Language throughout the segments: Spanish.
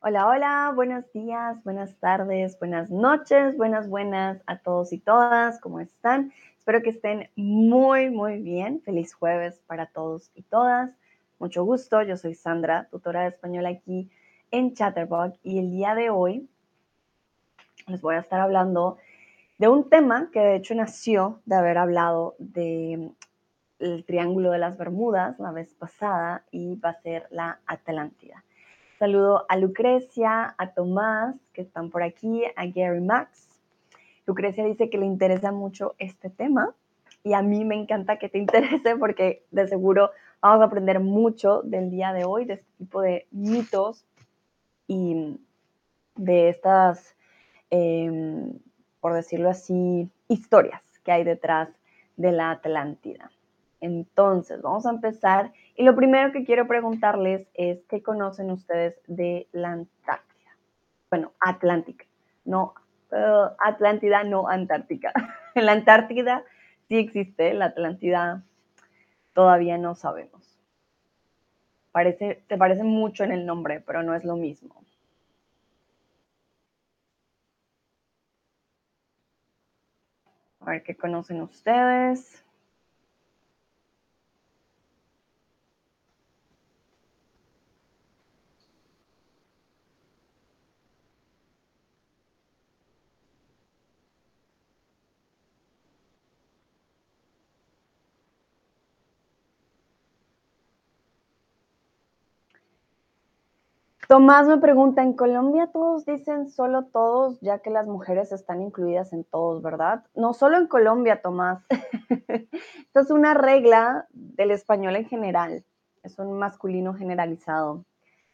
Hola, hola, buenos días, buenas tardes, buenas noches, buenas, buenas a todos y todas, ¿cómo están? Espero que estén muy, muy bien. Feliz jueves para todos y todas. Mucho gusto, yo soy Sandra, tutora de español aquí en Chatterbox y el día de hoy les voy a estar hablando de un tema que de hecho nació de haber hablado de el Triángulo de las Bermudas la vez pasada y va a ser la Atlántida. Saludo a Lucrecia, a Tomás, que están por aquí, a Gary Max. Lucrecia dice que le interesa mucho este tema y a mí me encanta que te interese porque de seguro vamos a aprender mucho del día de hoy, de este tipo de mitos y de estas, eh, por decirlo así, historias que hay detrás de la Atlántida. Entonces, vamos a empezar. Y lo primero que quiero preguntarles es, ¿qué conocen ustedes de la Antártida? Bueno, Atlántica, no uh, Atlántida, no Antártica. en la Antártida sí existe, la Atlántida todavía no sabemos. Parece, te parece mucho en el nombre, pero no es lo mismo. A ver qué conocen ustedes. Tomás me pregunta, en Colombia todos dicen solo todos, ya que las mujeres están incluidas en todos, ¿verdad? No solo en Colombia, Tomás. Esto es una regla del español en general. Es un masculino generalizado.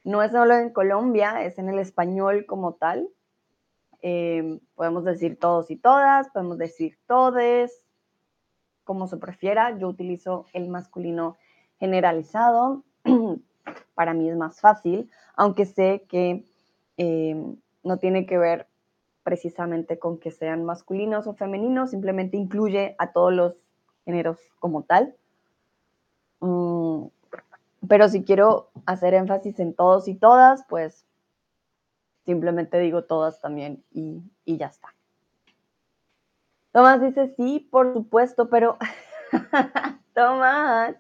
No es solo en Colombia, es en el español como tal. Eh, podemos decir todos y todas, podemos decir todes, como se prefiera. Yo utilizo el masculino generalizado. Para mí es más fácil aunque sé que eh, no tiene que ver precisamente con que sean masculinos o femeninos, simplemente incluye a todos los géneros como tal. Mm, pero si quiero hacer énfasis en todos y todas, pues simplemente digo todas también y, y ya está. Tomás dice sí, por supuesto, pero Tomás,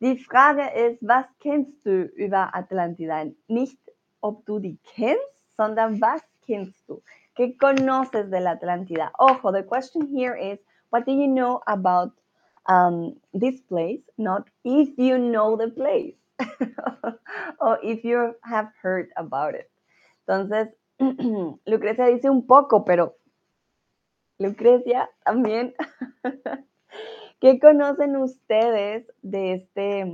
Die Frage ist, was kennst du über Atlantida? Nicht, ob du die kennst, sondern was kennst du? ¿Qué conoces de la Atlántida? Ojo, the question here is, what do you know about um, this place? Not if you know the place, or if you have heard about it. Entonces, Lucrecia dice un poco, pero Lucrecia también ¿Qué conocen ustedes de este,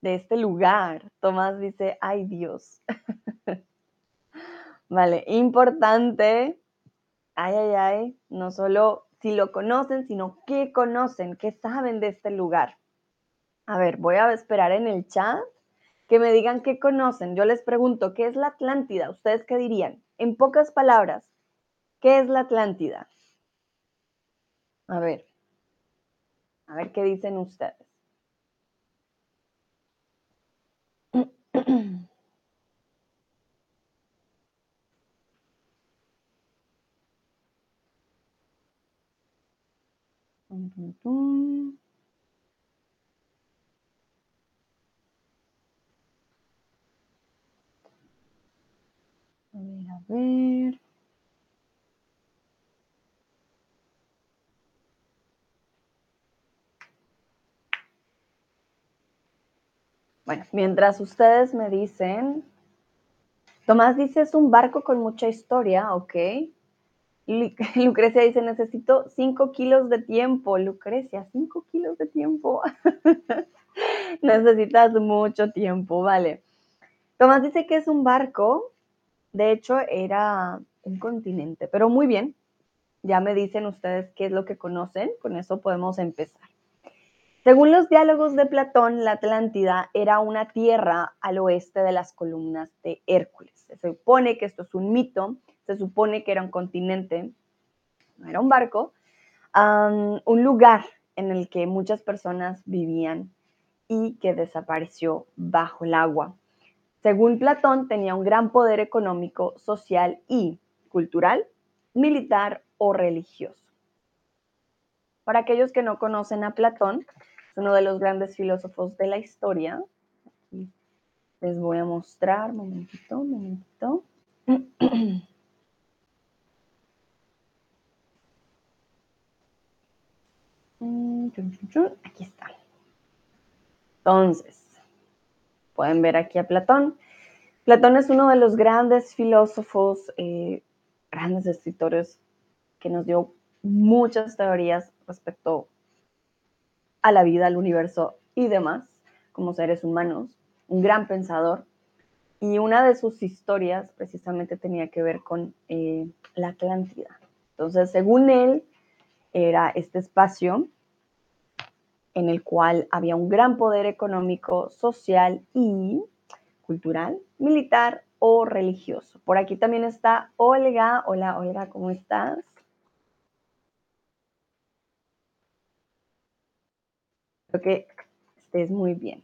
de este lugar? Tomás dice, ay Dios. vale, importante. Ay, ay, ay. No solo si lo conocen, sino qué conocen, qué saben de este lugar. A ver, voy a esperar en el chat que me digan qué conocen. Yo les pregunto, ¿qué es la Atlántida? ¿Ustedes qué dirían? En pocas palabras, ¿qué es la Atlántida? A ver. A ver qué dicen ustedes. A ver. Bueno, mientras ustedes me dicen, Tomás dice es un barco con mucha historia, ok. Lucrecia dice, necesito cinco kilos de tiempo. Lucrecia, cinco kilos de tiempo. Necesitas mucho tiempo, vale. Tomás dice que es un barco. De hecho, era un continente, pero muy bien. Ya me dicen ustedes qué es lo que conocen. Con eso podemos empezar. Según los diálogos de Platón, la Atlántida era una tierra al oeste de las columnas de Hércules. Se supone que esto es un mito, se supone que era un continente, no era un barco, un lugar en el que muchas personas vivían y que desapareció bajo el agua. según Platón, tenía un gran poder económico, social y cultural, militar o religioso. Para aquellos que no conocen a Platón, uno de los grandes filósofos de la historia. Les voy a mostrar, momentito, momentito. Mm, aquí está. Entonces, pueden ver aquí a Platón. Platón es uno de los grandes filósofos, eh, grandes escritores que nos dio muchas teorías respecto a la vida, al universo y demás, como seres humanos, un gran pensador. Y una de sus historias precisamente tenía que ver con eh, la Atlántida. Entonces, según él, era este espacio en el cual había un gran poder económico, social y cultural, militar o religioso. Por aquí también está Olga. Hola, Olga, ¿cómo estás? Que estés muy bien.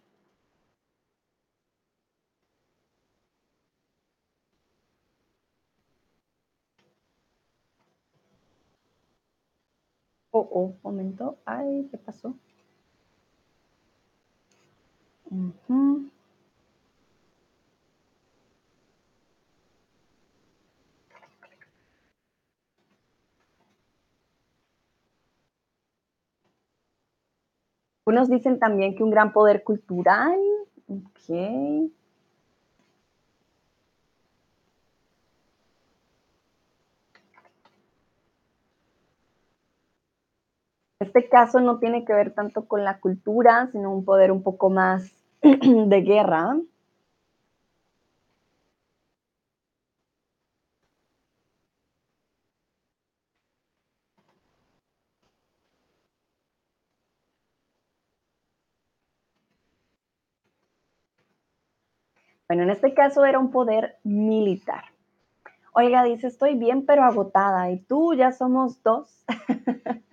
Oh, oh, momento. Ay, ¿qué pasó? Unos dicen también que un gran poder cultural. Ok. Este caso no tiene que ver tanto con la cultura, sino un poder un poco más de guerra. Bueno, en este caso era un poder militar. Oiga, dice, estoy bien, pero agotada. Y tú ya somos dos.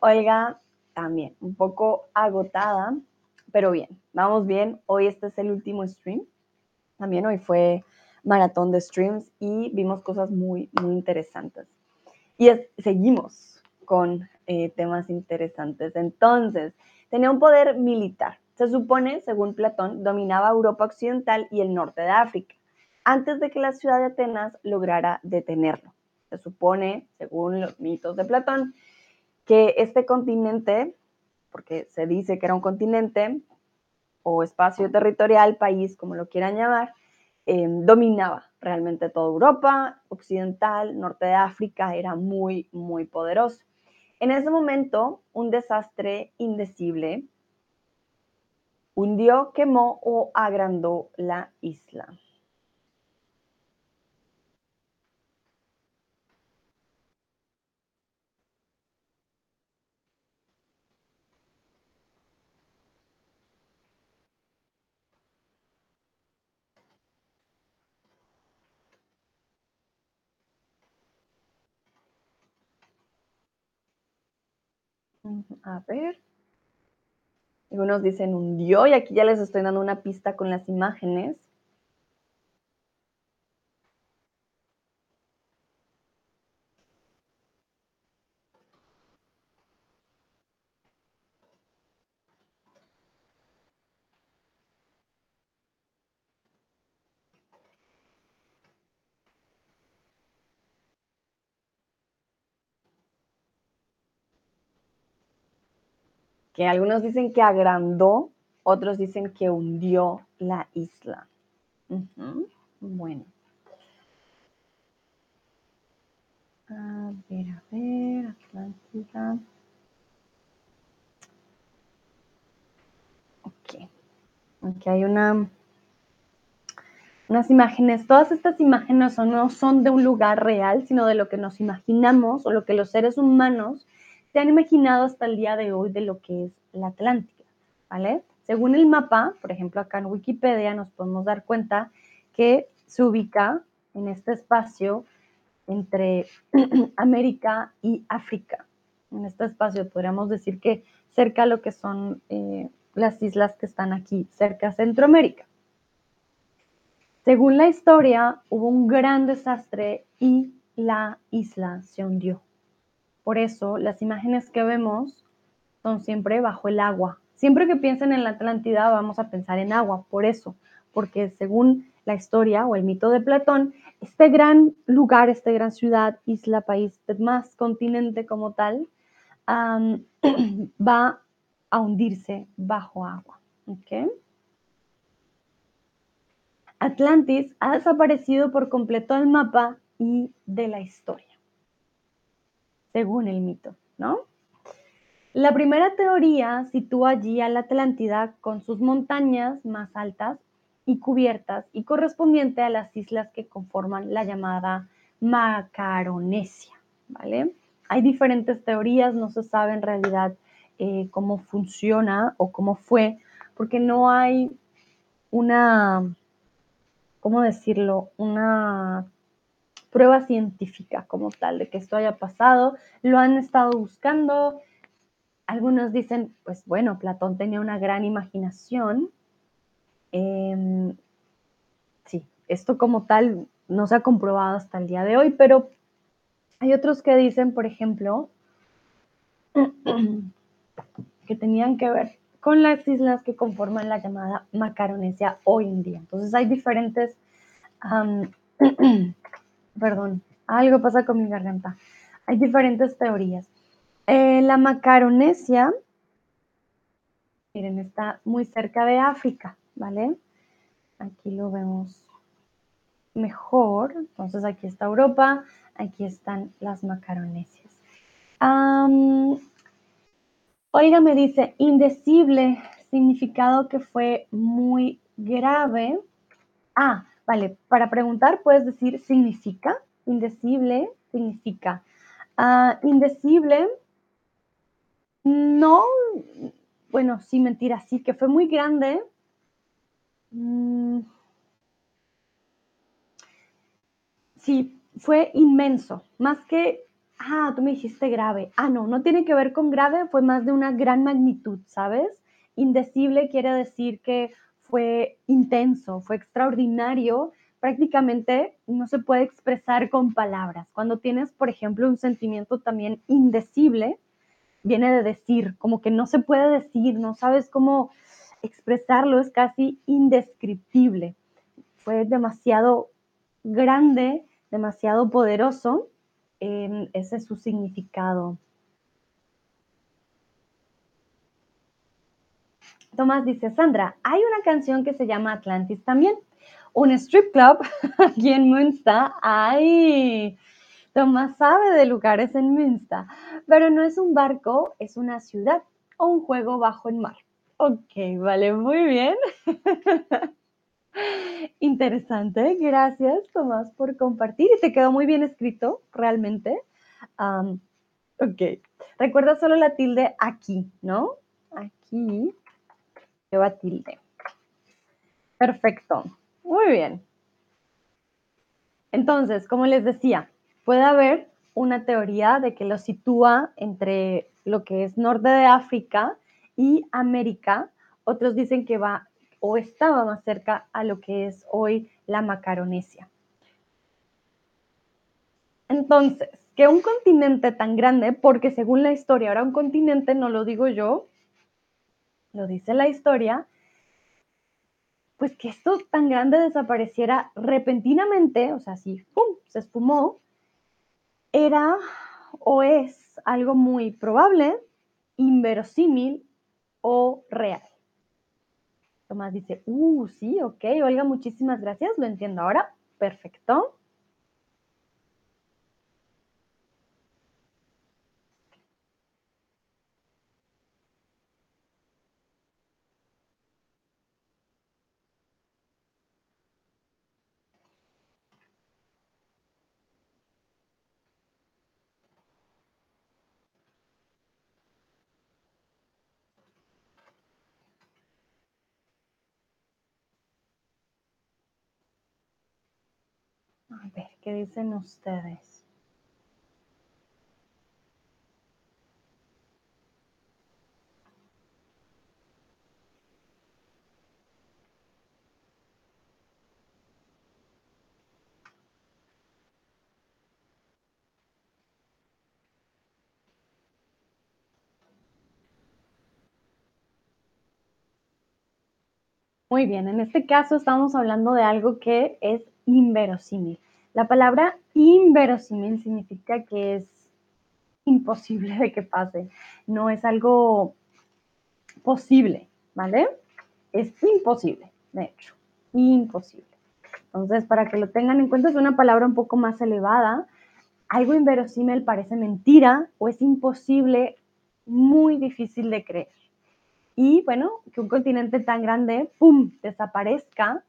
Oiga, también un poco agotada, pero bien, vamos bien. Hoy este es el último stream. También hoy fue maratón de streams y vimos cosas muy, muy interesantes. Y seguimos con eh, temas interesantes. Entonces, tenía un poder militar. Se supone, según Platón, dominaba Europa Occidental y el norte de África, antes de que la ciudad de Atenas lograra detenerlo. Se supone, según los mitos de Platón, que este continente, porque se dice que era un continente o espacio territorial, país, como lo quieran llamar, em, dominaba realmente toda Europa occidental, norte de África, era muy, muy poderoso. En ese momento, un desastre indecible hundió, quemó o agrandó la isla. A ver. Algunos dicen hundió y aquí ya les estoy dando una pista con las imágenes. Que algunos dicen que agrandó, otros dicen que hundió la isla. Bueno. A ver, a ver, Atlántida. Ok. Aquí hay una, unas imágenes. Todas estas imágenes no son de un lugar real, sino de lo que nos imaginamos o lo que los seres humanos se han imaginado hasta el día de hoy de lo que es la Atlántida, ¿vale? Según el mapa, por ejemplo, acá en Wikipedia nos podemos dar cuenta que se ubica en este espacio entre América y África. En este espacio podríamos decir que cerca a lo que son eh, las islas que están aquí, cerca a Centroamérica. Según la historia, hubo un gran desastre y la isla se hundió. Por eso las imágenes que vemos son siempre bajo el agua. Siempre que piensen en la Atlántida vamos a pensar en agua, por eso, porque según la historia o el mito de Platón, este gran lugar, esta gran ciudad, isla, país, más continente como tal, va a hundirse bajo agua. Atlantis ha desaparecido por completo del mapa y de la historia, según el mito, ¿no? La primera teoría sitúa allí a la Atlántida con sus montañas más altas y cubiertas y correspondiente a las islas que conforman la llamada Macaronesia, ¿vale? Hay diferentes teorías, no se sabe en realidad eh, cómo funciona o cómo fue, porque no hay una, ¿cómo decirlo? Una prueba científica como tal de que esto haya pasado. Lo han estado buscando. Algunos dicen, pues bueno, Platón tenía una gran imaginación. Em, sí, esto como tal no se ha comprobado hasta el día de hoy, pero hay otros que dicen, por ejemplo, que tenían que ver con las islas que conforman la llamada Macaronesia hoy en día. Entonces hay diferentes, perdón, algo pasa con mi garganta. Hay diferentes teorías. Eh, la Macaronesia, miren, está muy cerca de África, ¿vale? Aquí lo vemos mejor. Entonces aquí está Europa, aquí están las Macaronesias. Oiga, me dice, indecible, significado que fue muy grave. Ah, vale, para preguntar puedes decir significa, indecible significa. Ah, indecible, no, bueno, sí, mentira, sí, que fue muy grande. Mm, sí, fue inmenso, más que ah, tú me dijiste grave. Ah, no, no tiene que ver con grave, fue más de una gran magnitud, ¿sabes? Indecible quiere decir que fue intenso, fue extraordinario, prácticamente no se puede expresar con palabras. Cuando tienes, por ejemplo, un sentimiento también indecible, viene de decir, como que no se puede decir, no sabes cómo expresarlo, es casi indescriptible. Fue demasiado grande, demasiado poderoso ese es su significado. Tomás dice, Sandra, hay una canción que se llama Atlantis también. Un strip club aquí en Münster. ¡Ay! Tomás sabe de lugares en Münster. Pero no es un barco, es una ciudad o un juego bajo el mar. Ok, vale, muy bien. Interesante, gracias Tomás por compartir. Y te quedó muy bien escrito, realmente. ok, recuerda solo la tilde aquí, ¿no? Aquí lleva tilde. Perfecto, muy bien. Entonces, como les decía, puede haber una teoría de que lo sitúa entre lo que es norte de África y América. Otros dicen que va o estaba más cerca a lo que es hoy la Macaronesia. Entonces, que un continente tan grande, porque según la historia ahora un continente, no lo digo yo, lo dice la historia, pues que esto tan grande desapareciera repentinamente, o sea, así, ¡pum!, se espumó, era o es algo muy probable, inverosímil o real. Tomás dice, uh, sí, ok, Olga, muchísimas gracias, lo entiendo ahora. Perfecto. dicen ustedes. Muy bien, en este caso estamos hablando de algo que es inverosímil. La palabra inverosímil significa que es imposible de que pase, no es algo posible, ¿vale? Es imposible, de hecho, imposible. Entonces, para que lo tengan en cuenta, es una palabra un poco más elevada. Algo inverosímil parece mentira o es imposible, muy difícil de creer. Y bueno, que un continente tan grande, ¡pum!, desaparezca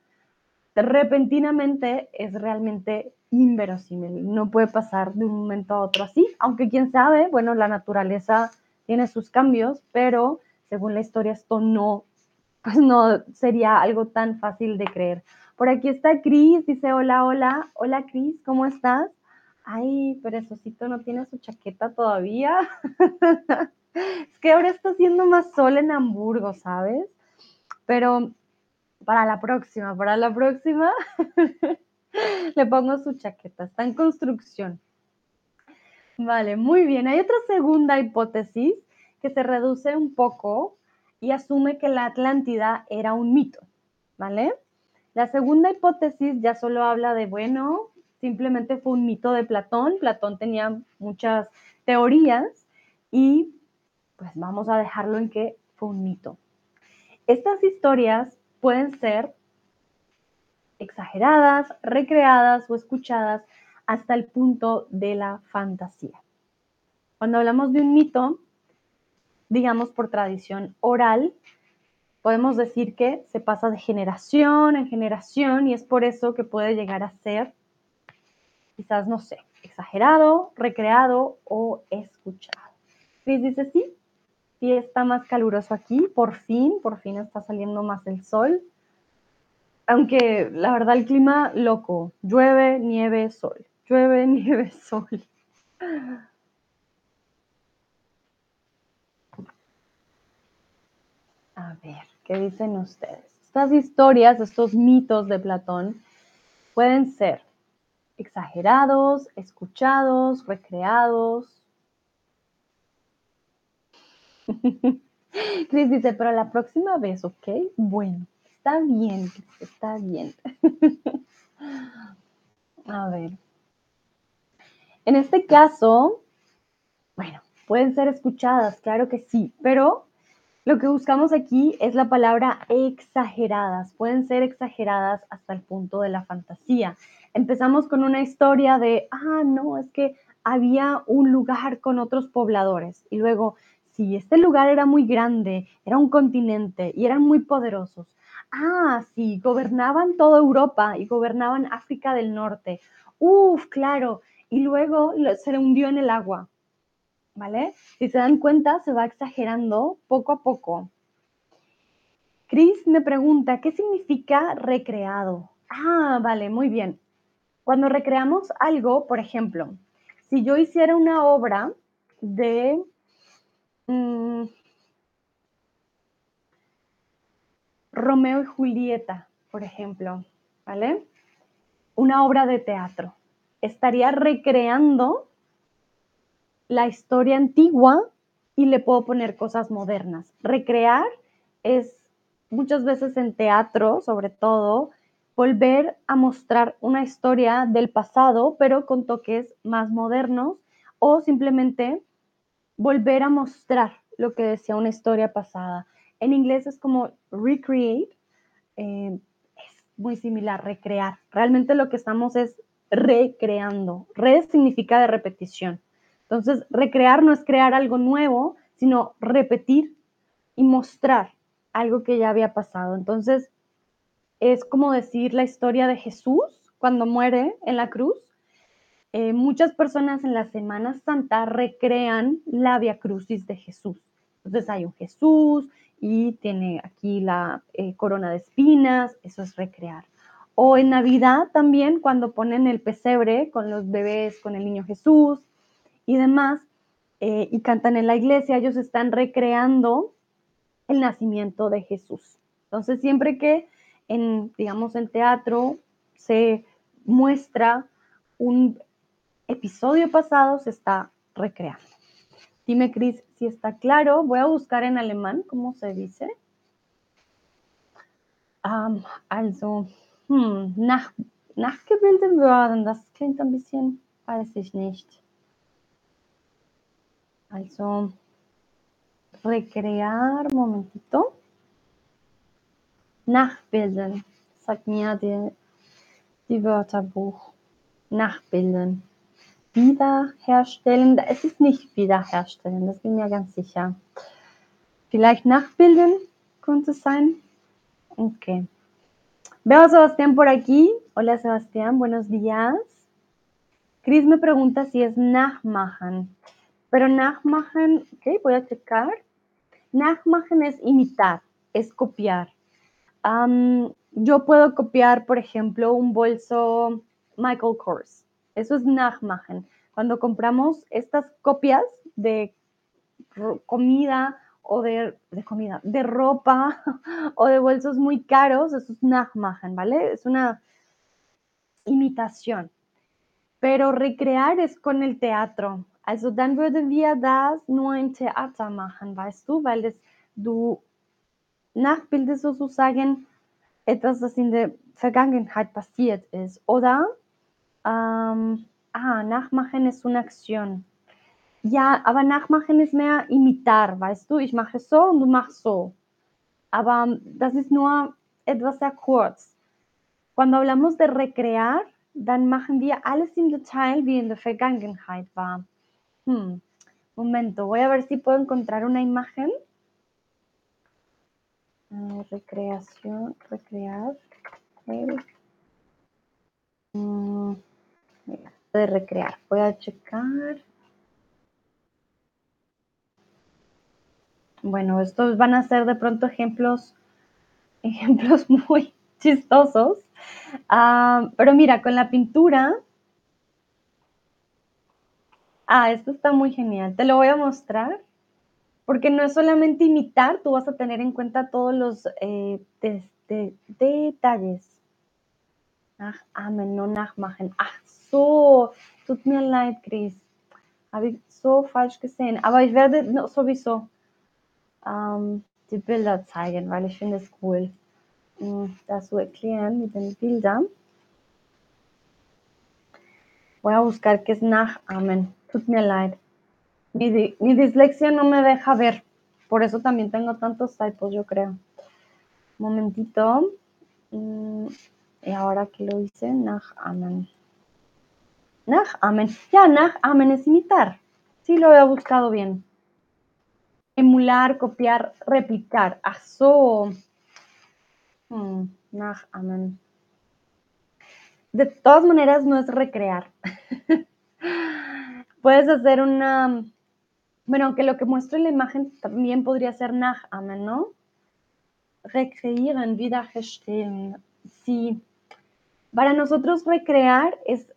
repentinamente es realmente inverosímil. No puede pasar de un momento a otro así, aunque quién sabe, bueno, la naturaleza tiene sus cambios, pero según la historia esto no, pues no sería algo tan fácil de creer. Por aquí está Cris, dice hola, hola, hola Cris, ¿cómo estás? Ay, perezosito no tiene su chaqueta todavía. es que ahora está haciendo más sol en Hamburgo, ¿sabes? Pero para la próxima, para la próxima le pongo su chaqueta, está en construcción. Vale, muy bien. Hay otra segunda hipótesis que se reduce un poco y asume que la Atlántida era un mito, ¿vale? La segunda hipótesis ya solo habla de, bueno, simplemente fue un mito de Platón. Platón tenía muchas teorías y pues vamos a dejarlo en que fue un mito. Estas historias pueden ser exageradas, recreadas o escuchadas hasta el punto de la fantasía. Cuando hablamos de un mito, digamos por tradición oral, podemos decir que se pasa de generación en generación y es por eso que puede llegar a ser, quizás, no sé, exagerado, recreado o escuchado. Cris dice, sí, sí está más caluroso aquí, por fin, por fin está saliendo más el sol. Aunque la verdad el clima loco, llueve, nieve, sol, llueve, nieve, sol. A ver, ¿qué dicen ustedes? Estas historias, estos mitos de Platón pueden ser exagerados, escuchados, recreados. Cris dice, pero la próxima vez, ¿ok? Bueno, está bien, está bien. A ver. En este caso, bueno, pueden ser escuchadas, claro que sí, pero lo que buscamos aquí es la palabra exageradas. Pueden ser exageradas hasta el punto de la fantasía. Empezamos con una historia de, ah, no, es que había un lugar con otros pobladores. Y luego, sí, este lugar era muy grande, era un continente y eran muy poderosos. Ah, sí, gobernaban toda Europa y gobernaban África del Norte. Uf, claro. Y luego se hundió en el agua. ¿vale? Si se dan cuenta, se va exagerando poco a poco. Chris me pregunta, ¿qué significa recreado? Ah, vale, muy bien. Cuando recreamos algo, por ejemplo, si yo hiciera una obra de... Mm, Romeo y Julieta, por ejemplo, ¿vale? Una obra de teatro. Estaría recreando la historia antigua y le puedo poner cosas modernas. Recrear es muchas veces en teatro, sobre todo, volver a mostrar una historia del pasado, pero con toques más modernos, o simplemente volver a mostrar lo que decía una historia pasada. En inglés es como recreate, eh, es muy similar, recrear. Realmente lo que estamos es recreando. Re significa de repetición. Entonces, recrear no es crear algo nuevo, sino repetir y mostrar algo que ya había pasado. Entonces, es como decir la historia de Jesús cuando muere en la cruz. Eh, muchas personas en la Semana Santa recrean la Via Crucis de Jesús. Entonces hay un Jesús y tiene aquí la eh, corona de espinas, eso es recrear. O en Navidad también, cuando ponen el pesebre con los bebés, con el niño Jesús, y demás, eh, y cantan en la iglesia, ellos están recreando el nacimiento de Jesús. Entonces, siempre que en, digamos, en teatro se muestra un episodio pasado, se está recreando. Dime, Cris, si está claro. Voy a buscar en alemán cómo se dice. Ähm, also, hm, nach, nachgebildet werden, das klingt ein bisschen, weiß ich nicht. Also, recrear, momentito. Nachbilden, sagt mir die, die Wörterbuch. Nachbilden. Wiederherstellen, es ist nicht wiederherstellen, das bin mir ganz sicher. Vielleicht nachbilden könnte es sein. Ok. Veo a Sebastián por aquí. Hola Sebastián, buenos días. Chris me pregunta si es nachmachen. Pero nachmachen, ok, voy a checar. Nachmachen es imitar, es copiar. yo puedo copiar, por ejemplo, un bolso Michael Kors. Eso es nachmachen. Cuando compramos estas copias de comida o de, comida, de ropa o de bolsos muy caros, eso es nachmachen, ¿vale? Es una imitación. Pero recrear es con el teatro. Also dann würden wir das nur im Theater machen, weißt du, weil das, du nachbildest sozusagen etwas, das in der Vergangenheit passiert ist. Oder, ah, nachmachen ist una acción. Ja, aber nachmachen ist mehr imitar, weißt du, ich mache so und du machst so. Aber das ist nur etwas sehr kurz. Cuando hablamos de recrear, dann machen wir alles im Detail, wie in der Vergangenheit war. Hmm. Momento, voy a ver si puedo encontrar una imagen. Uh, recreación, recrear. Mm, de recrear. Voy a checar. Bueno, estos van a ser de pronto ejemplos, ejemplos muy chistosos. Uh, pero mira, con la pintura Ah, esto está muy genial. Te lo voy a mostrar porque no es solamente imitar, tú vas a tener en cuenta todos los eh, de, de, detalles. Ach, Amen, no nachmachen. Ach so, tut mir leid, Chris. Habe ich so falsch gesehen. Aber ich werde sowieso ähm, die Bilder zeigen, weil ich finde es cool, das zu erklären mit den Bildern. Voy a buscar qué es nachamen. Tut mir leid. Mi, dislexia no me deja ver. Por eso también tengo tantos typos, yo creo. momentito. Mm, y ahora que lo hice, nachamen. Nachamen. Ya, nachamen es imitar. Sí, lo he buscado bien. Emular, copiar, replicar. Aso. Hmm. De todas maneras, no es recrear. Puedes hacer una, bueno, aunque lo que muestra la imagen también podría ser nachamen, ¿no? Recreieren, wiederherstellen. Sí. Para nosotros recrear es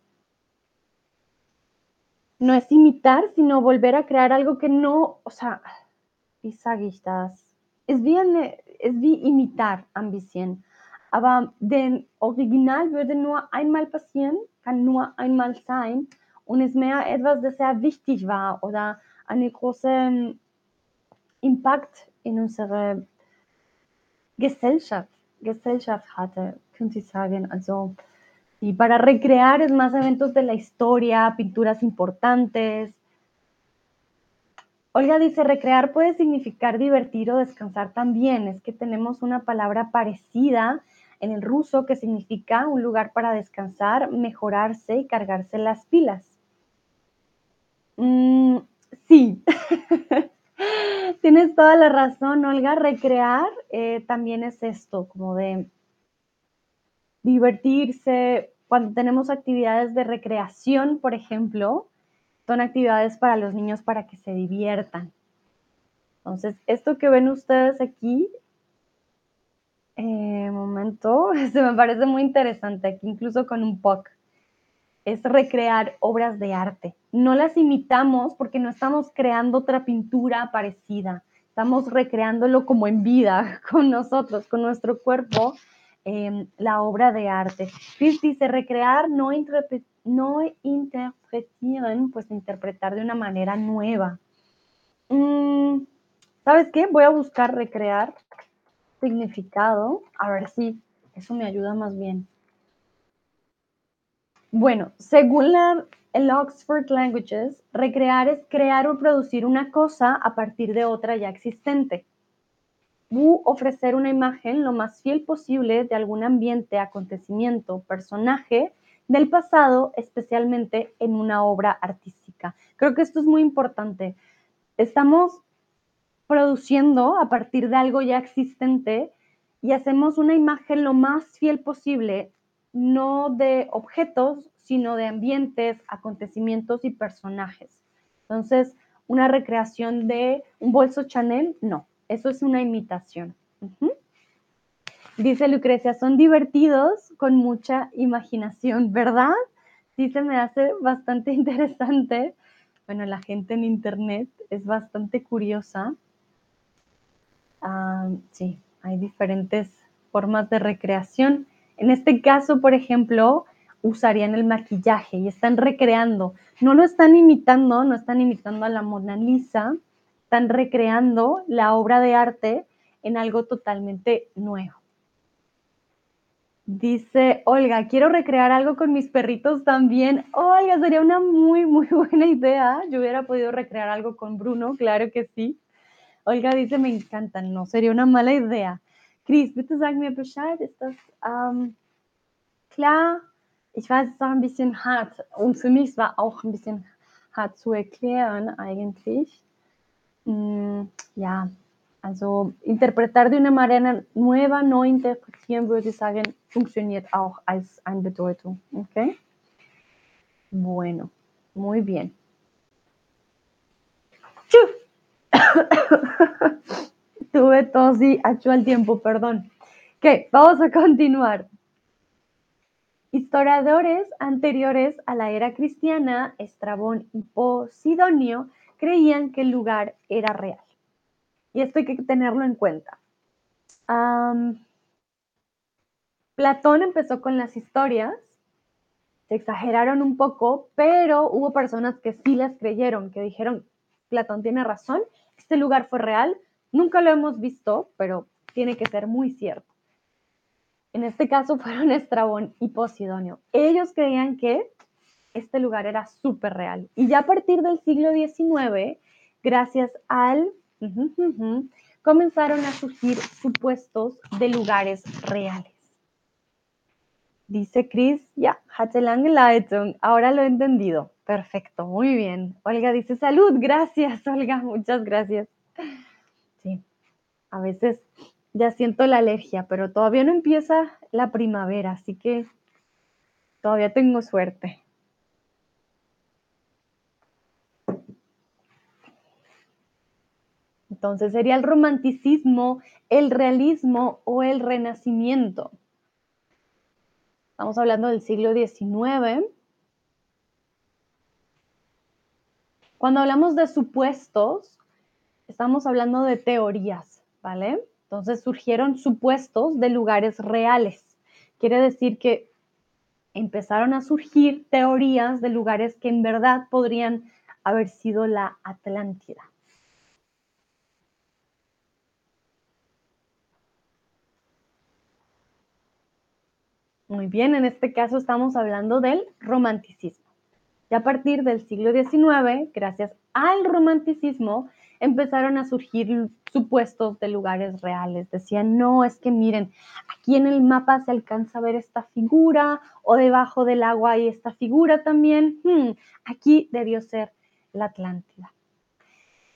no es imitar, sino volver a crear algo que no, o sea, wie sage ich das? Es bien, es wie imitar ambición. Aber den Original würde nur einmal passieren, kann nur einmal sein und ist mehr etwas, das sehr wichtig war oder einen großen Impact in unserer Gesellschaft, Gesellschaft hatte, könnte ich sagen. Also, y para recrear es más eventos de la historia, pinturas importantes. Olga dice, recrear puede significar divertir o descansar también. Es que tenemos una palabra parecida en el ruso que significa un lugar para descansar, mejorarse y cargarse las pilas. Mm, sí, tienes toda la razón, Olga. Recrear eh, también es esto, como de divertirse. Cuando tenemos actividades de recreación, por ejemplo, son actividades para los niños para que se diviertan. Entonces, esto que ven ustedes aquí eh, momento, se me parece muy interesante aquí, incluso con un POC. Es recrear obras de arte. No las imitamos porque no estamos creando otra pintura parecida. Estamos recreándolo como en vida, con nosotros, con nuestro cuerpo, em, la obra de arte. Chris dice, recrear, no, no interpretieren, pues interpretar de una manera nueva. Mm, ¿Sabes qué? Voy a buscar recrear significado. A ver si eso me ayuda más bien. Bueno, según la, el Oxford Languages, recrear es crear o producir una cosa a partir de otra ya existente. Ofrecer una imagen lo más fiel posible de algún ambiente, acontecimiento, personaje del pasado, especialmente en una obra artística. Creo que esto es muy importante. Estamos produciendo a partir de algo ya existente y hacemos una imagen lo más fiel posible no de objetos, sino de ambientes, acontecimientos y personajes. Entonces, una recreación de un bolso Chanel, no, eso es una imitación. Dice Lucrecia, son divertidos con mucha imaginación, ¿verdad? Sí, se me hace bastante interesante. Bueno, la gente en internet es bastante curiosa. Ah, sí, hay diferentes formas de recreación. En este caso, por ejemplo, usarían el maquillaje y están recreando. No lo están imitando, no están imitando a la Mona Lisa, están recreando la obra de arte en algo totalmente nuevo. Dice Olga, quiero recrear algo con mis perritos también. Olga, sería una muy, muy buena idea. Yo hubiera podido recrear algo con Bruno, claro que sí. Olga dice, me encantan, no, sería una mala idea. Chris, bitte sag mir Bescheid, ist das klar? Ich weiß, es war ein bisschen hart und für mich war auch ein bisschen hart zu erklären eigentlich. Mm, ja, also interpretar de una manera nueva, no interpretieren, würde ich sagen, funktioniert auch als eine Bedeutung. ¿Ok? Bueno, muy bien. Tuve tos y al tiempo, perdón. Ok, vamos a continuar. Historiadores anteriores a la era cristiana, Estrabón y Posidonio, creían que el lugar era real. Y esto hay que tenerlo en cuenta. Platón empezó con las historias, se exageraron un poco, pero hubo personas que sí las creyeron, que dijeron, Platón tiene razón, este lugar fue real, nunca lo hemos visto, pero tiene que ser muy cierto. En este caso fueron Estrabón y Posidonio. Ellos creían que este lugar era súper real. Y ya a partir del siglo XIX, gracias al... comenzaron a surgir supuestos de lugares reales. Dice Chris, ya, Leitung. Ahora lo he entendido. Perfecto, muy bien. Olga dice, salud, gracias, Olga, muchas gracias. Sí, a veces ya siento la alergia, pero todavía no empieza la primavera, así que todavía tengo suerte. Entonces sería el romanticismo, el realismo o el renacimiento. Estamos hablando del siglo XIX. Cuando hablamos de supuestos, estamos hablando de teorías, ¿vale? Entonces surgieron supuestos de lugares reales. Quiere decir que empezaron a surgir teorías de lugares que en verdad podrían haber sido la Atlántida. Muy bien, en este caso estamos hablando del romanticismo. Y a partir del siglo XIX, gracias al romanticismo, empezaron a surgir supuestos de lugares reales. Decían, no, es que miren, aquí en el mapa se alcanza a ver esta figura o debajo del agua hay esta figura también. Hmm, aquí debió ser la Atlántida.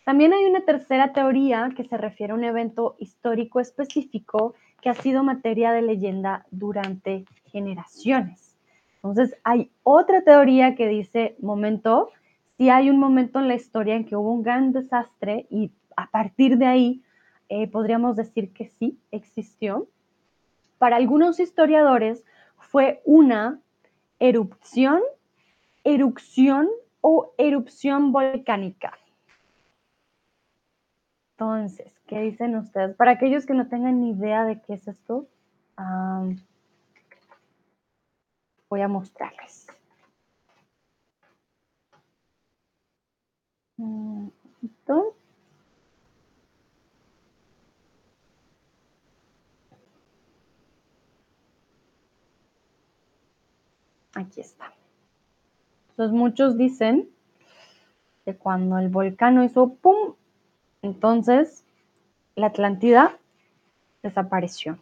También hay una tercera teoría que se refiere a un evento histórico específico que ha sido materia de leyenda durante generaciones. Entonces, hay otra teoría que dice, momento, si hay un momento en la historia en que hubo un gran desastre y a partir de ahí eh, podríamos decir que sí existió. Para algunos historiadores fue una erupción, erupción o erupción volcánica. Entonces, ¿qué dicen ustedes? Para aquellos que no tengan ni idea de qué es esto, voy a mostrarles. Aquí está. Entonces muchos dicen que cuando el volcán hizo ¡pum! Entonces la Atlántida desapareció.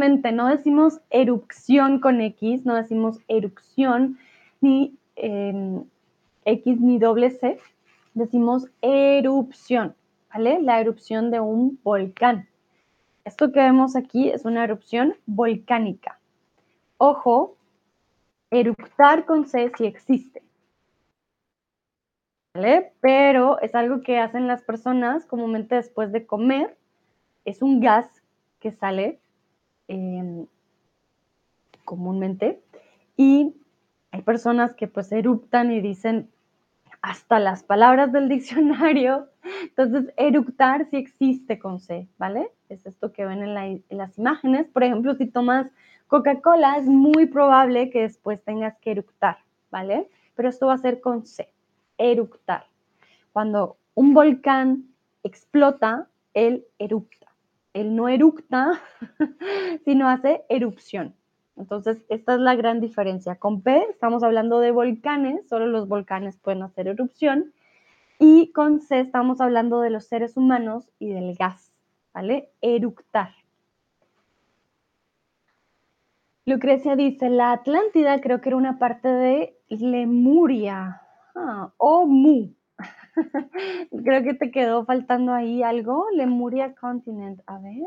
No decimos erupción con X, no decimos erupción ni em, X ni doble C, decimos erupción, ¿vale? La erupción de un volcán. Esto que vemos aquí es una erupción volcánica. Ojo, eruptar con C sí existe. ¿Vale? Pero es algo que hacen las personas comúnmente después de comer. Es un gas que sale em, comúnmente. Y hay personas que pues eruptan y dicen, hasta las palabras del diccionario. Entonces, eructar sí existe con C, ¿vale? Es esto que ven en, las imágenes. Por ejemplo, si tomas Coca-Cola, es muy probable que después tengas que eructar, ¿vale? Pero esto va a ser con C, eructar. Cuando un volcán explota, él erupta. Él no eructa, sino hace erupción. Entonces, esta es la gran diferencia. Con P estamos hablando de volcanes, solo los volcanes pueden hacer erupción. Y con C estamos hablando de los seres humanos y del gas, ¿vale? Eructar. Lucrecia dice, la Atlántida creo que era una parte de Lemuria ah, o Mu. creo que te quedó faltando ahí algo. Lemuria Continent. A ver.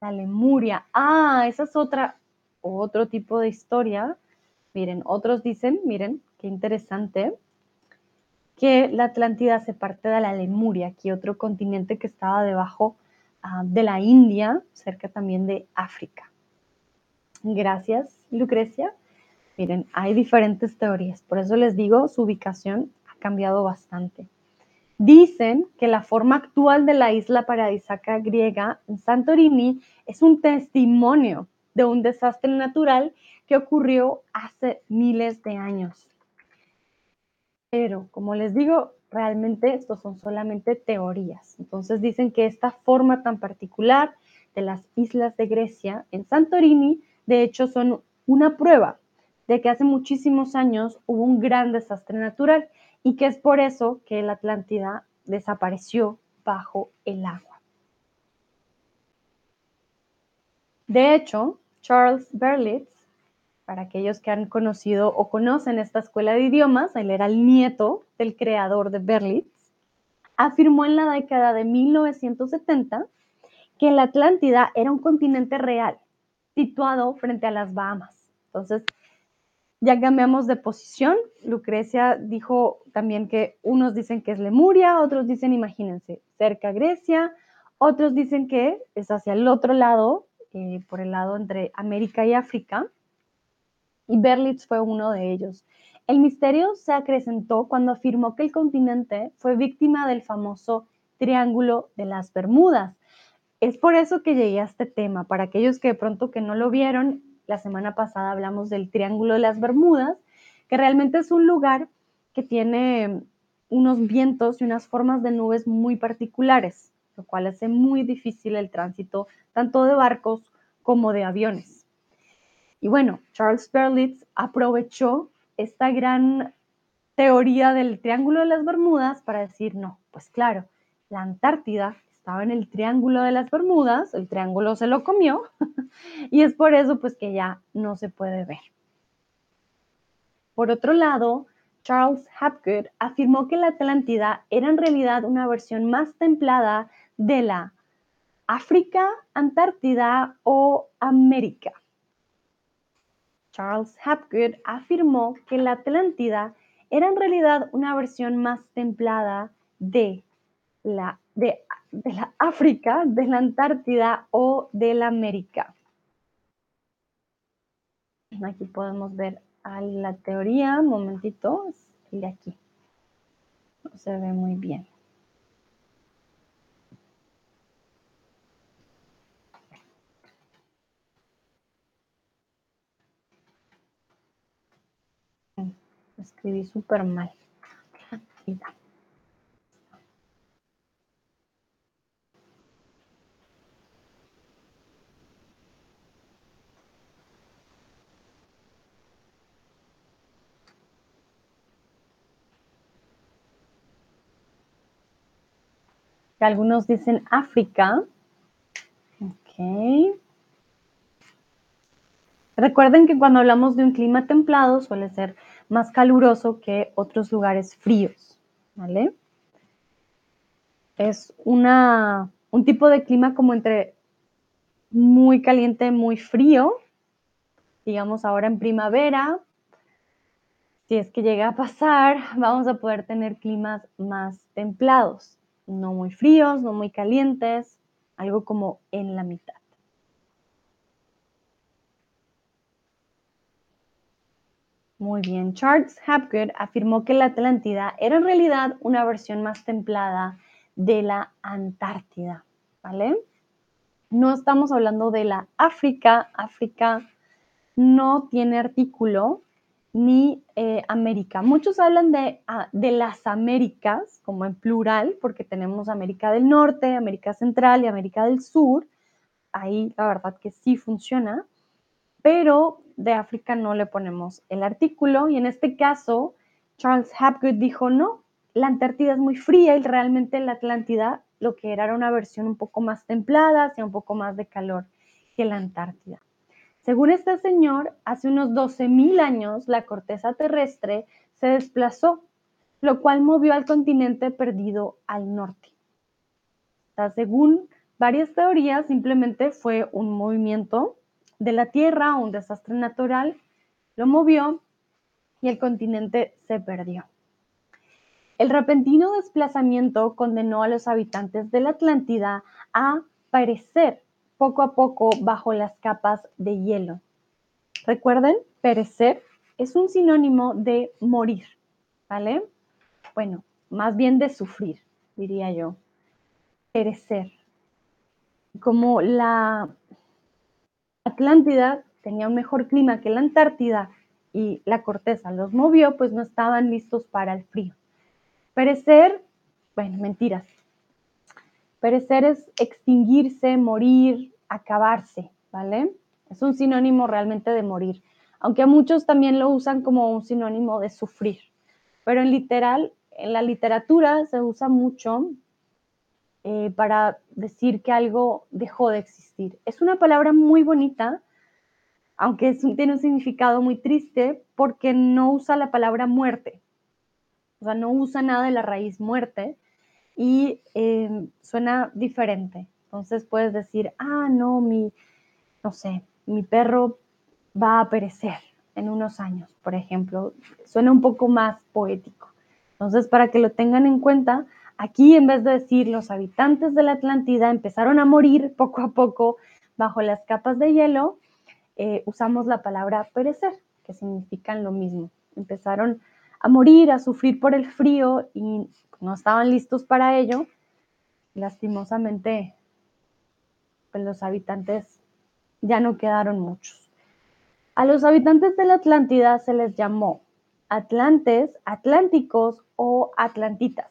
La Lemuria. Ah, esa es otra, otro tipo de historia. Miren, otros dicen, miren, qué interesante, que la Atlántida se parte de la Lemuria, aquí otro continente que estaba debajo ah, de la India, cerca también de África. Gracias, Lucrecia. Miren, hay diferentes teorías, por eso les digo, su ubicación cambiado bastante. Dicen que la forma actual de la isla paradisíaca griega en Santorini es un testimonio de un desastre natural que ocurrió hace miles de años. Pero, como les digo, realmente estos son solamente teorías. Entonces dicen que esta forma tan particular de las islas de Grecia en Santorini, de hecho, son una prueba de que hace muchísimos años hubo un gran desastre natural y que es por eso que la Atlántida desapareció bajo el agua. De hecho, Charles Berlitz, para aquellos que han conocido o conocen esta escuela de idiomas, él era el nieto del creador de Berlitz, afirmó en la década de 1970 que la Atlántida era un continente real, situado frente a las Bahamas. Entonces, ya cambiamos de posición. Lucrecia dijo también que unos dicen que es Lemuria, otros dicen, imagínense, cerca Grecia, otros dicen que es hacia el otro lado, eh, por el lado entre América y África, y Berlitz fue uno de ellos. El misterio se acrecentó cuando afirmó que el continente fue víctima del famoso Triángulo de las Bermudas. Es por eso que llegué a este tema. Para aquellos que de pronto que no lo vieron, la semana pasada hablamos del Triángulo de las Bermudas, que realmente es un lugar que tiene unos vientos y unas formas de nubes muy particulares, lo cual hace muy difícil el tránsito tanto de barcos como de aviones. Y bueno, Charles Berlitz aprovechó esta gran teoría del Triángulo de las Bermudas para decir, no, pues claro, la Antártida estaba en el Triángulo de las Bermudas, el triángulo se lo comió y es por eso pues que ya no se puede ver. Por otro lado, Charles Hapgood afirmó que la Atlántida era en realidad una versión más templada de la África, Antártida o América. Charles Hapgood afirmó que la Atlántida era en realidad una versión más templada de la, de de la África, de la Antártida o de la América. Aquí podemos ver la teoría, momentito, de aquí. No se ve muy bien. Escribí súper mal. Algunos dicen África. Ok. Recuerden que cuando hablamos de un clima templado suele ser más caluroso que otros lugares fríos, ¿vale? Es una, un tipo de clima como entre muy caliente, muy frío, digamos ahora en primavera, si es que llega a pasar, vamos a poder tener climas más templados, no muy fríos, no muy calientes, algo como en la mitad. Muy bien. Charles Hapgood afirmó que la Atlántida era en realidad una versión más templada de la Antártida, ¿vale? No estamos hablando de la África. África no tiene artículo ni eh, América. Muchos hablan de, ah, de las Américas como en plural, porque tenemos América del Norte, América Central y América del Sur. Ahí la verdad que sí funciona, pero de África no le ponemos el artículo y en este caso Charles Hapgood dijo no, la Antártida es muy fría y realmente la Atlántida lo que era era una versión un poco más templada, hacía un poco más de calor que la Antártida. Según este señor, hace unos 12.000 años la corteza terrestre se desplazó, lo cual movió al continente perdido al norte. según varias teorías, simplemente fue un movimiento de la Tierra, un desastre natural, lo movió y el continente se perdió. El repentino desplazamiento condenó a los habitantes de la Atlántida a perecer poco a poco bajo las capas de hielo. Recuerden, perecer es un sinónimo de morir, ¿vale? Bueno, más bien de sufrir, diría yo. Perecer. Como la Atlántida tenía un mejor clima que la Antártida y la corteza los movió, pues no estaban listos para el frío. Perecer, bueno, mentiras. Perecer es extinguirse, morir, acabarse, ¿vale? Es un sinónimo realmente de morir, aunque a muchos también lo usan como un sinónimo de sufrir. Pero en literal, en la literatura se usa mucho eh, para decir que algo dejó de existir. Es una palabra muy bonita, aunque tiene un significado muy triste porque no usa la palabra muerte. O sea, no usa nada de la raíz muerte y eh, suena diferente. Entonces puedes decir, ah, no, mi, no sé, mi perro va a perecer en unos años, por ejemplo. Suena un poco más poético. Entonces, para que lo tengan en cuenta, Aquí, en vez de decir los habitantes de la Atlántida empezaron a morir poco a poco bajo las capas de hielo, eh, usamos la palabra perecer, que significan lo mismo. Empezaron a morir, a sufrir por el frío y no estaban listos para ello. Lastimosamente, pues los habitantes ya no quedaron muchos. A los habitantes de la Atlántida se les llamó atlantes, atlánticos o atlantitas.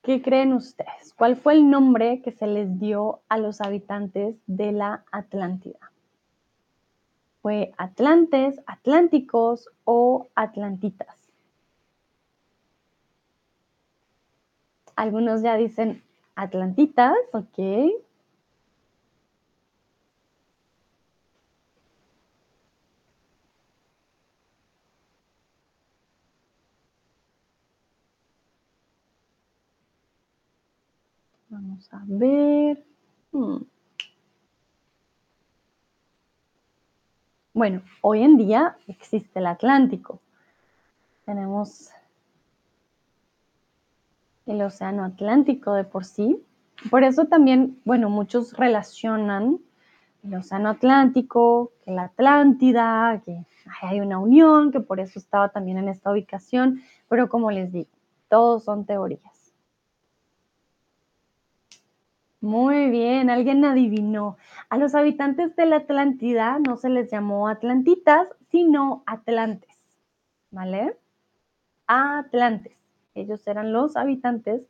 ¿Qué creen ustedes? ¿Cuál fue el nombre que se les dio a los habitantes de la Atlántida? ¿Fue Atlantes, Atlánticos o Atlantitas? Algunos ya dicen Atlantitas, ok. Vamos a ver. Hmm. Bueno, hoy en día existe el Atlántico. Tenemos el Océano Atlántico de por sí. Por eso también, bueno, muchos relacionan el Océano Atlántico, que la Atlántida, que hay una unión, que por eso estaba también en esta ubicación, pero como les digo, todos son teorías. Muy bien, alguien adivinó. A los habitantes de la Atlántida no se les llamó atlantitas, sino atlantes, ¿vale? Atlantes. Ellos eran los habitantes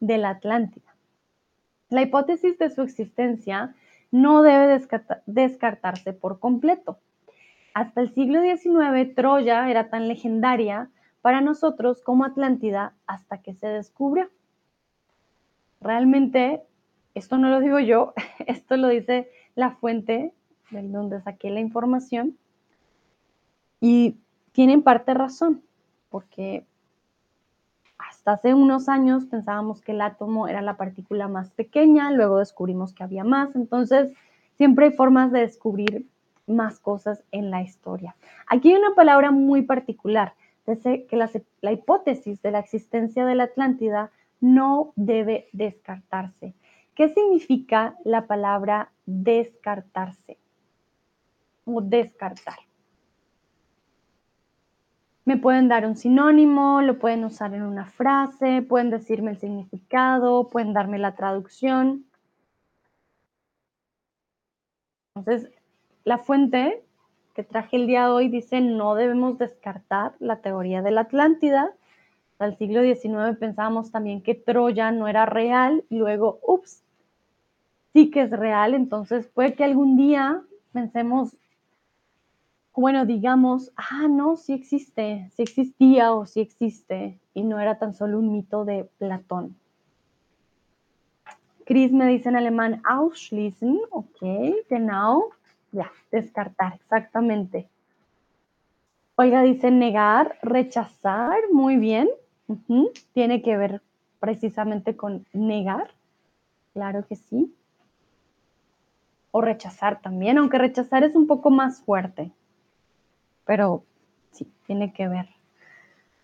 de la Atlántida. La hipótesis de su existencia no debe descartarse por completo. Hasta el siglo XIX, Troya era tan legendaria para nosotros como Atlántida hasta que se descubrió. Realmente, esto no lo digo yo, esto lo dice la fuente de donde saqué la información y tienen parte razón, porque hasta hace unos años pensábamos que el átomo era la partícula más pequeña, luego descubrimos que había más, entonces siempre hay formas de descubrir más cosas en la historia. Aquí hay una palabra muy particular, dice que la, la hipótesis de la existencia de la Atlántida no debe descartarse. ¿Qué significa la palabra descartarse o descartar? Me pueden dar un sinónimo, lo pueden usar en una frase, pueden decirme el significado, pueden darme la traducción. Entonces, la fuente que traje el día de hoy dice no debemos descartar la teoría de la Atlántida. Al siglo XIX pensábamos también que Troya no era real y luego, ups, sí que es real. Entonces puede que algún día pensemos, bueno, digamos, ah, no, sí existe, sí existía o sí existe, y no era tan solo un mito de Platón. Chris me dice en alemán ausschließen, ok, genau, ya, descartar, exactamente. Oiga, dice negar, rechazar, muy bien, tiene que ver precisamente con negar, claro que sí. O rechazar también, aunque rechazar es un poco más fuerte pero sí, tiene que ver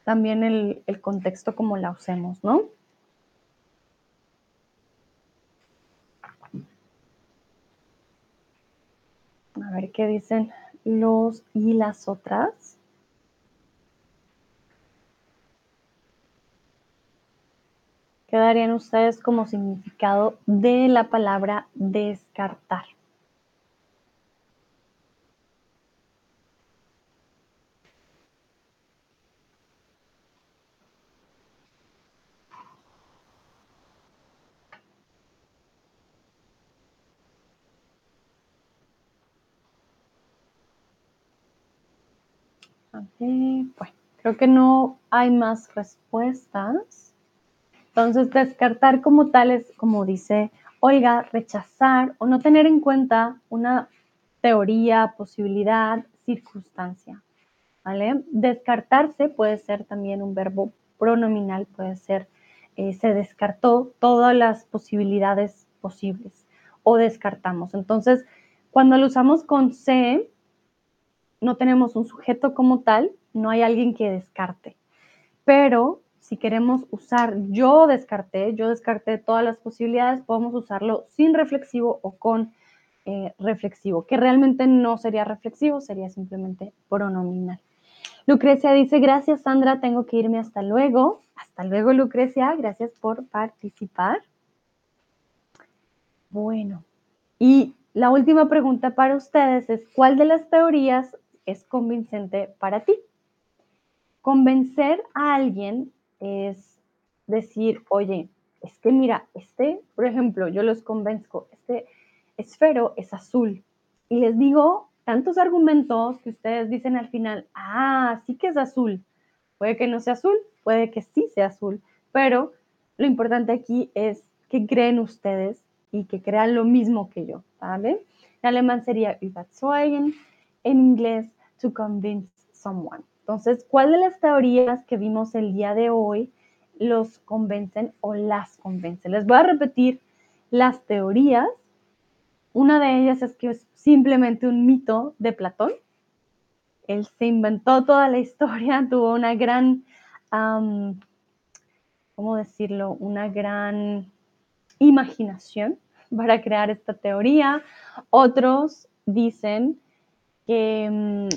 también el, contexto como la usemos, ¿no? A ver qué dicen los y las otras. ¿Qué darían ustedes como significado de la palabra descartar? Bueno, creo que no hay más respuestas. Entonces, descartar como tal es, como dice Olga, rechazar o no tener en cuenta una teoría, posibilidad, circunstancia. ¿Vale? Descartarse puede ser también un verbo pronominal, puede ser eh, se descartó todas las posibilidades posibles o descartamos. Entonces, cuando lo usamos con se, no tenemos un sujeto como tal, no hay alguien que descarte. Pero si queremos usar yo descarté, yo descarté todas las posibilidades, podemos usarlo sin reflexivo o con eh, reflexivo, que realmente no sería reflexivo, sería simplemente pronominal. Lucrecia dice, gracias Sandra, tengo que irme hasta luego. Hasta luego Lucrecia, gracias por participar. Bueno, y la última pregunta para ustedes es, ¿cuál de las teorías es convincente para ti. Convencer a alguien es decir, oye, es que mira, este, por ejemplo, yo los convenzco, este esfero es azul y les digo tantos argumentos que ustedes dicen al final, ah, sí que es azul. Puede que no sea azul, puede que sí sea azul, pero lo importante aquí es que creen ustedes y que crean lo mismo que yo, ¿vale? En alemán sería überzeugen, en inglés to convince someone. Entonces, ¿cuál de las teorías que vimos el día de hoy los convencen o las convencen? Les voy a repetir las teorías. Una de ellas es que es simplemente un mito de Platón. Él se inventó toda la historia, tuvo una gran, ¿cómo decirlo? Una gran imaginación para crear esta teoría. Otros dicen que mm,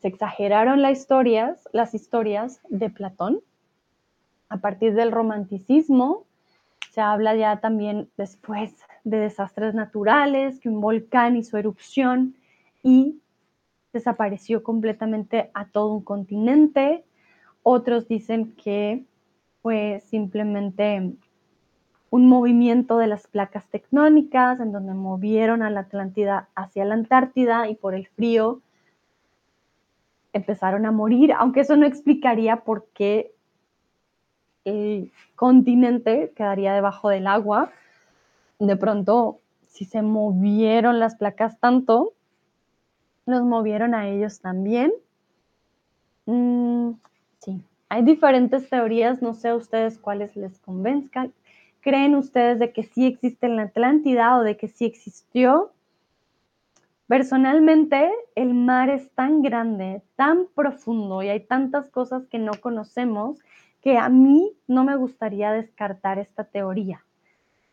se exageraron las historias, las historias de Platón. A partir del romanticismo Se habla ya también después de desastres naturales, que un volcán hizo erupción y desapareció completamente a todo un continente. Otros dicen que fue simplemente un movimiento de las placas tectónicas en donde movieron a la Atlántida hacia la Antártida y por el frío empezaron a morir, aunque eso no explicaría por qué el continente quedaría debajo del agua. De pronto, si se movieron las placas tanto, los movieron a ellos también. Mm, sí, hay diferentes teorías, no sé a ustedes cuáles les convenzcan. ¿Creen ustedes de que sí existe la Atlántida o de que sí existió? Personalmente, el mar es tan grande, tan profundo y hay tantas cosas que no conocemos que a mí no me gustaría descartar esta teoría.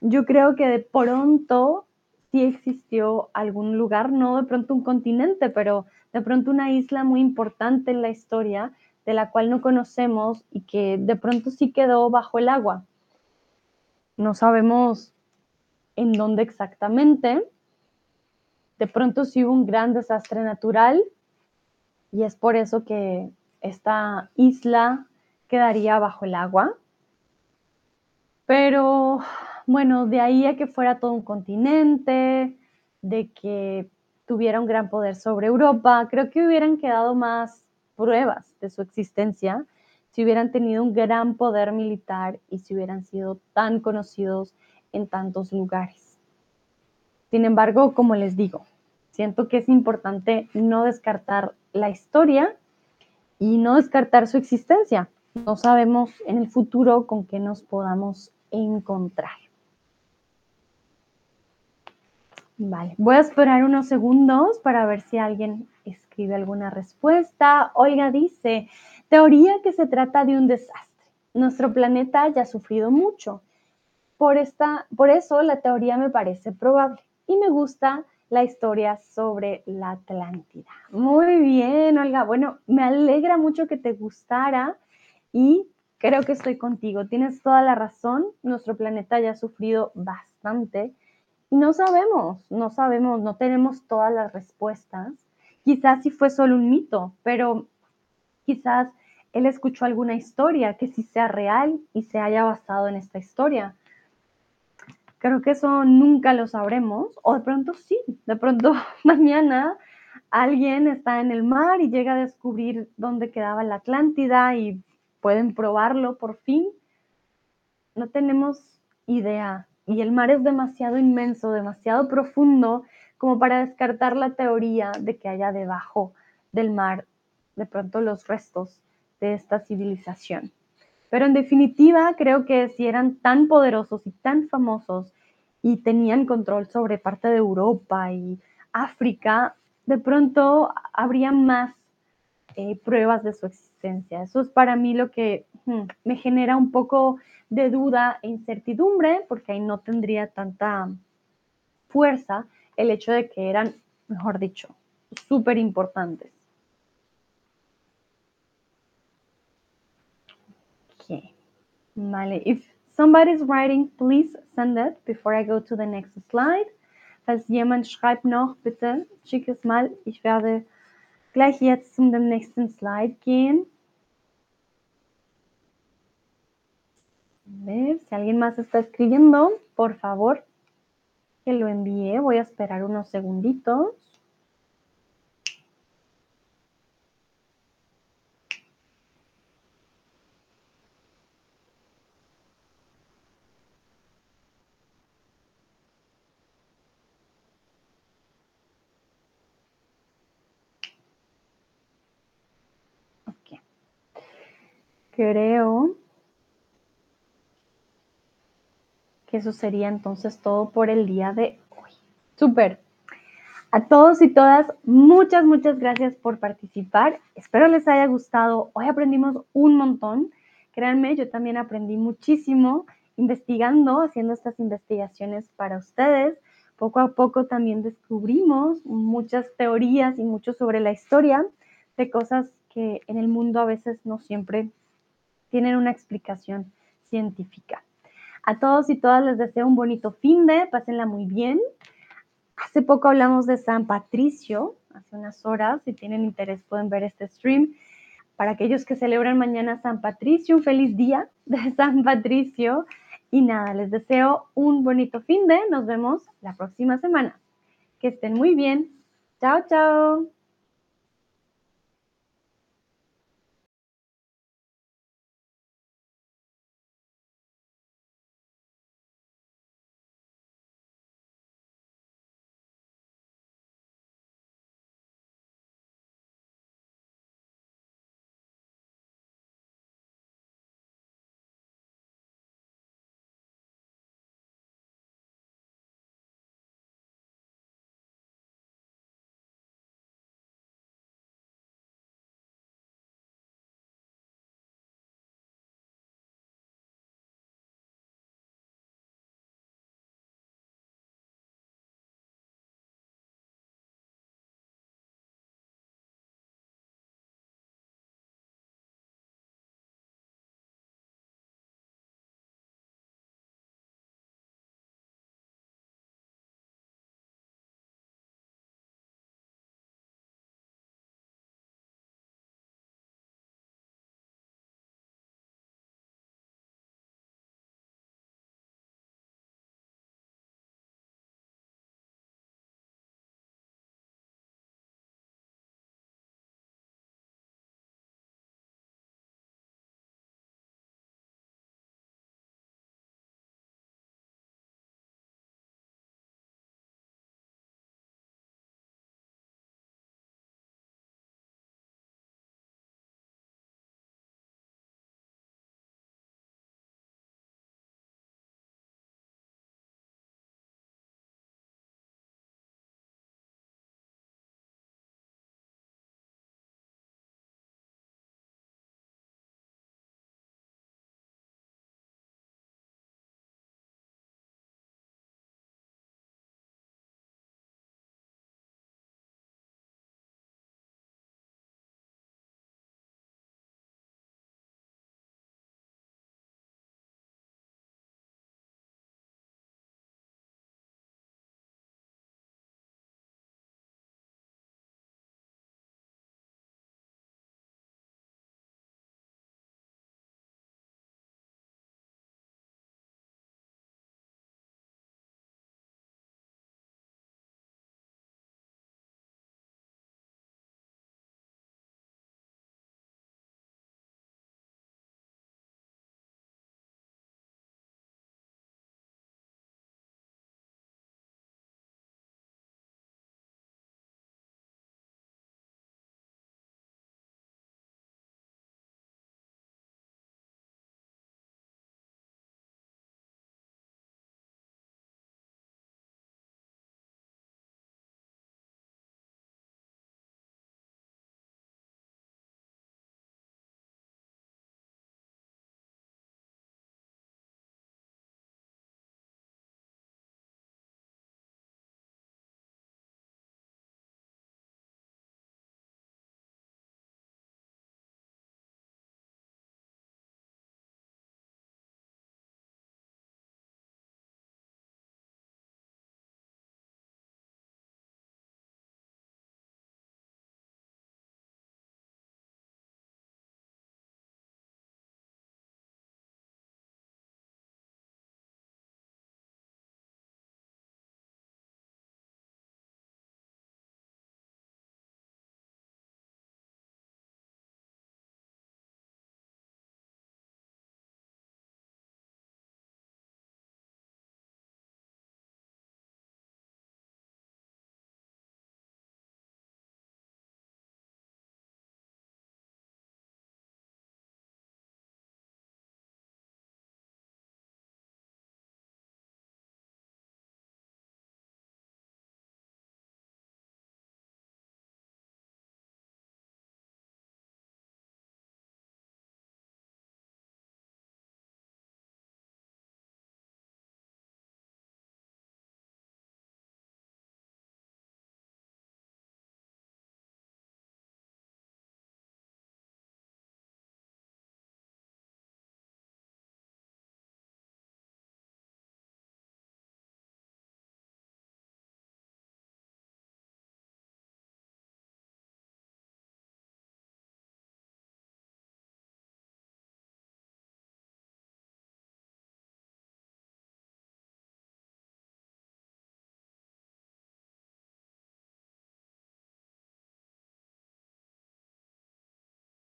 Yo creo que de pronto sí existió algún lugar, no de pronto un continente, pero de pronto una isla muy importante en la historia de la cual no conocemos y que de pronto sí quedó bajo el agua. No sabemos en dónde exactamente. De pronto sí hubo un gran desastre natural y es por eso que esta isla quedaría bajo el agua. Pero bueno, de ahí a que fuera todo un continente, de que tuviera un gran poder sobre Europa, creo que hubieran quedado más pruebas de su existencia si hubieran tenido un gran poder militar y si hubieran sido tan conocidos en tantos lugares. Sin embargo, como les digo, siento que es importante no descartar la historia y no descartar su existencia. No sabemos en el futuro con qué nos podamos encontrar. Vale, voy a esperar unos segundos para ver si alguien escribe alguna respuesta. Olga dice, teoría que se trata de un desastre. Nuestro planeta ya ha sufrido mucho. Por, esta, por eso la teoría me parece probable y me gusta la historia sobre la Atlántida. Muy bien, Olga. Bueno, me alegra mucho que te gustara y creo que estoy contigo. Tienes toda la razón. Nuestro planeta ya ha sufrido bastante y no sabemos, no sabemos, no tenemos todas las respuestas. Quizás sí fue solo un mito, pero quizás él escuchó alguna historia que sí sea real y se haya basado en esta historia. Creo que eso nunca lo sabremos, o de pronto sí, de pronto mañana alguien está en el mar y llega a descubrir dónde quedaba la Atlántida y pueden probarlo por fin. No tenemos idea y el mar es demasiado inmenso, demasiado profundo como para descartar la teoría de que haya debajo del mar de pronto los restos de esta civilización. Pero en definitiva, creo que si eran tan poderosos y tan famosos y tenían control sobre parte de Europa y África, de pronto habría más eh, pruebas de su existencia. Eso es para mí lo que hmm, me genera un poco de duda e incertidumbre, porque ahí no tendría tanta fuerza el hecho de que eran, mejor dicho, súper importantes. Vale, if somebody's writing, please send it before I go to the next slide. Falls jemand schreibt noch, bitte schick es mal. Ich werde gleich jetzt zum nächsten Slide gehen. A ver, si alguien más está escribiendo, por favor, que lo envíe. Voy a esperar unos segunditos. Creo que eso sería entonces todo por el día de hoy. Súper. A todos y todas, muchas, muchas gracias por participar. Espero les haya gustado. Hoy aprendimos un montón. Créanme, yo también aprendí muchísimo investigando, haciendo estas investigaciones para ustedes. Poco a poco también descubrimos muchas teorías y mucho sobre la historia de cosas que en el mundo a veces no siempre tienen una explicación científica. A todos y todas les deseo un bonito fin de, pásenla muy bien. Hace poco hablamos de San Patricio, hace unas horas, si tienen interés pueden ver este stream. Para aquellos que celebran mañana San Patricio, un feliz día de San Patricio. Y nada, les deseo un bonito fin de, nos vemos la próxima semana. Que estén muy bien. Chao, chao.